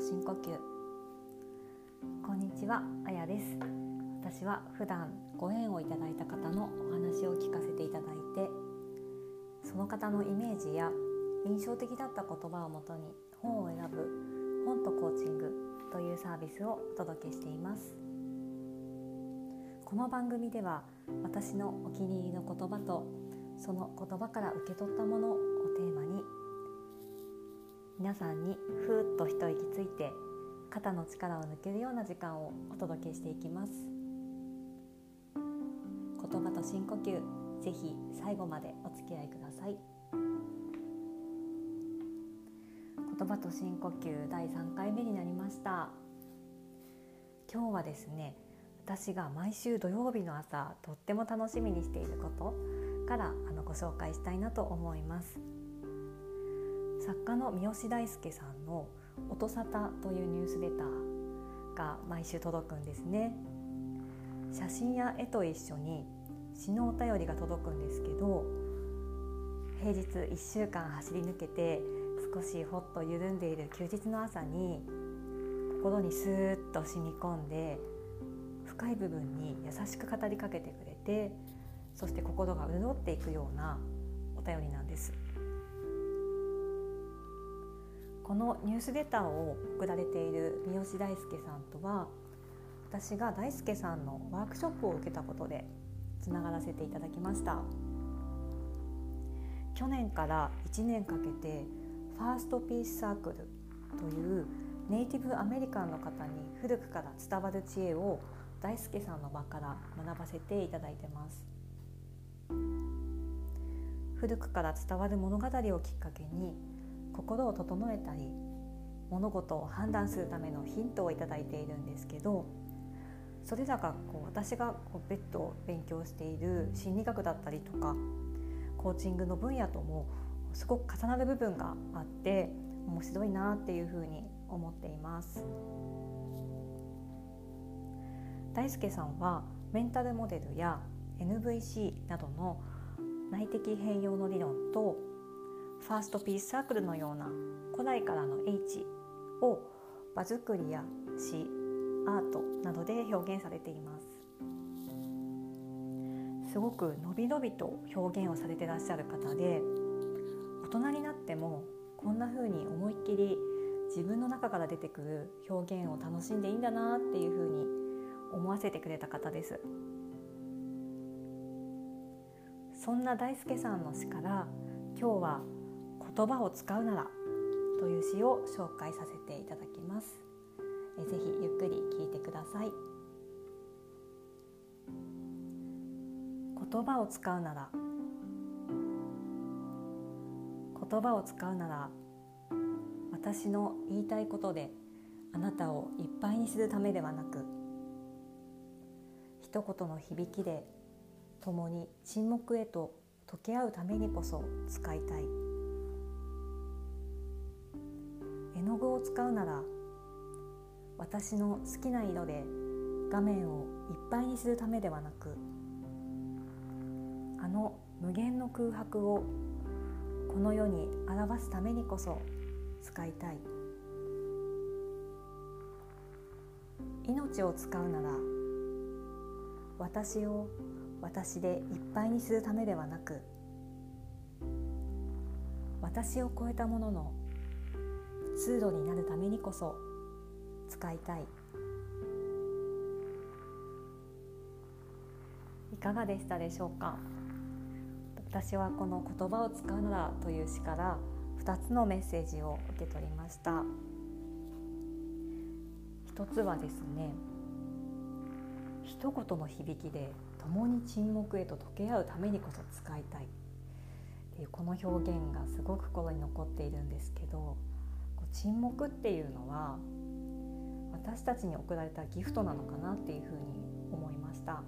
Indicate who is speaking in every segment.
Speaker 1: 深呼吸。こんにちはあやです。私は普段ご縁をいただいた方のお話を聞かせていただいてその方のイメージや印象的だった言葉をもとに本を選ぶ本とコーチングというサービスをお届けしています。この番組では私のお気に入りの言葉とその言葉から受け取ったものをテーマに皆さんにふーっと一息ついて肩の力を抜けるような時間をお届けしていきます。言葉と深呼吸ぜひ最後までお付き合いください。言葉と深呼吸第3回目になりました。今日はですね私が毎週土曜日の朝とっても楽しみにしていることからあのご紹介したいなと思います。作家の三好大輔さんの「音沙汰」というニュースレターが毎週届くんですね。写真や絵と一緒に詩のお便りが届くんですけど平日1週間走り抜けて少しほっと緩んでいる休日の朝に心にスーッと染み込んで深い部分に優しく語りかけてくれてそして心が潤っていくようなお便りなんです。このニュースレターを送られている三好大輔さんとは私が大輔さんのワークショップを受けたことでつながらせていただきました。去年から1年かけてファーストピースサークルというネイティブアメリカンの方に古くから伝わる知恵を大輔さんの場から学ばせていただいてます。古くから伝わる物語をきっかけに心を整えたり物事を判断するためのヒントをいただいているんですけどそれらがこう私がこう別途勉強している心理学だったりとかコーチングの分野ともすごく重なる部分があって面白いなっていうふうに思っています。大輔さんはメンタルモデルや NVC などの内的変容の理論とファーストピースサークルのような古代からの H を場作りや詩アートなどで表現されています。すごくのびのびと表現をされてらっしゃる方で大人になってもこんな風に思いっきり自分の中から出てくる表現を楽しんでいいんだなっていう風に思わせてくれた方です。そんな大輔さんの詩から今日は言葉を使うならという詩を紹介させていただきます。えぜひゆっくり聞いてください。言葉を使うなら。言葉を使うなら私の言いたいことであなたをいっぱいにするためではなく一言の響きで共に沈黙へと溶け合うためにこそ使いたい。の具を使うなら私の好きな色で画面をいっぱいにするためではなくあの無限の空白をこの世に表すためにこそ使いたい。命を使うなら私を私でいっぱいにするためではなく私を超えたものの通路になるためにこそ使いたい。いかがでしたでしょうか？私はこの「言葉を使うなら」という詩から2つのメッセージを受け取りました。一つはですね一言の響きで共に沈黙へと溶け合うためにこそ使いたい。っていうこの表現がすごく心に残っているんですけど沈黙っていうのは私たちに贈られたギフトなのかなっていうふうに思いました。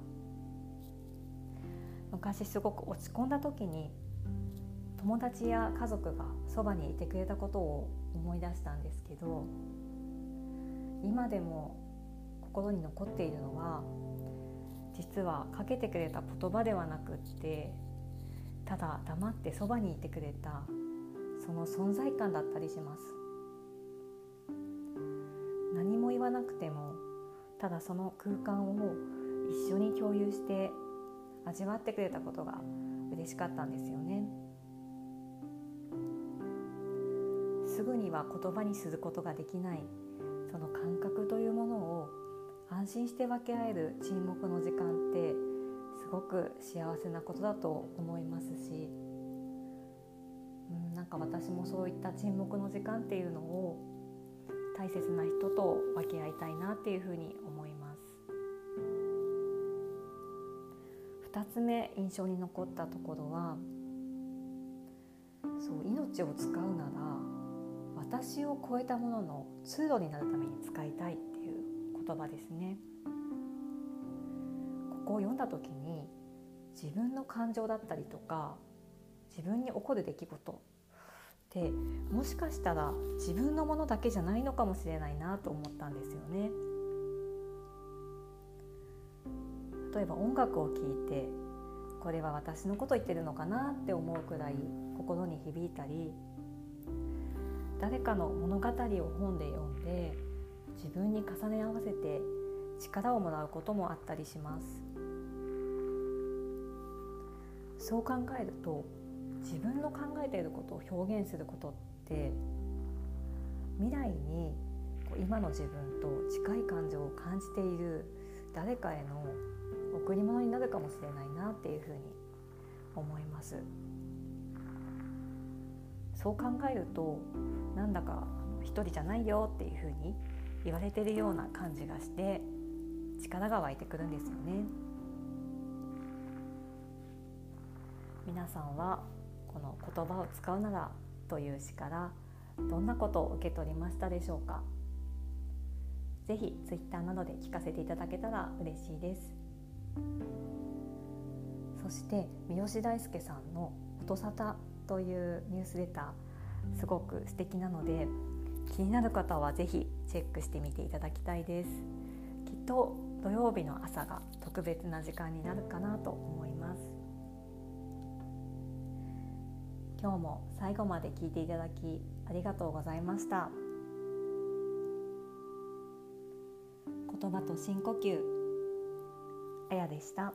Speaker 1: 昔すごく落ち込んだ時に友達や家族がそばにいてくれたことを思い出したんですけど今でも心に残っているのは実はかけてくれた言葉ではなくってただ黙ってそばにいてくれたその存在感だったりします。くてもただその空間を一緒に共有して味わってくれたことが嬉しかったんですよね。すぐには言葉にすることができない。その感覚というものを安心して分け合える沈黙の時間ってすごく幸せなことだと思いますし、うん、なんか私もそういった沈黙の時間っていうのを大切な人と分け合いたいなっていうふうに思います。2つ目印象に残ったところはそう命を使うなら私を超えたものの通路になるために使いたいっていう言葉ですね。ここを読んだ時に自分の感情だったりとか自分に起こる出来事ってもしかしたら自分のものだけじゃないのかもしれないなと思ったんですよね。例えば音楽を聴いてこれは私のこと言ってるのかなって思うくらい心に響いたり誰かの物語を本で読んで自分に重ね合わせて力をもらうこともあったりしますそう考えると自分の考えていることを表現することって未来に今の自分と近い感情を感じている誰かへの贈り物になるかもしれないなっていうふうに思います。そう考えるとなんだか一人じゃないよっていうふうに言われてるような感じがして力が湧いてくるんですよね。皆さんはこの言葉を使うならという詩からどんなことを受け取りましたでしょうか？ぜひツイッターなどで聞かせていただけたら嬉しいです。そして三好大輔さんの「音沙汰」というニュースレターすごく素敵なので気になる方はぜひチェックしてみていただきたいです。きっと土曜日の朝が特別な時間になるかなと思います。今日も最後まで聞いていただきありがとうございました言葉と深呼吸あやでした。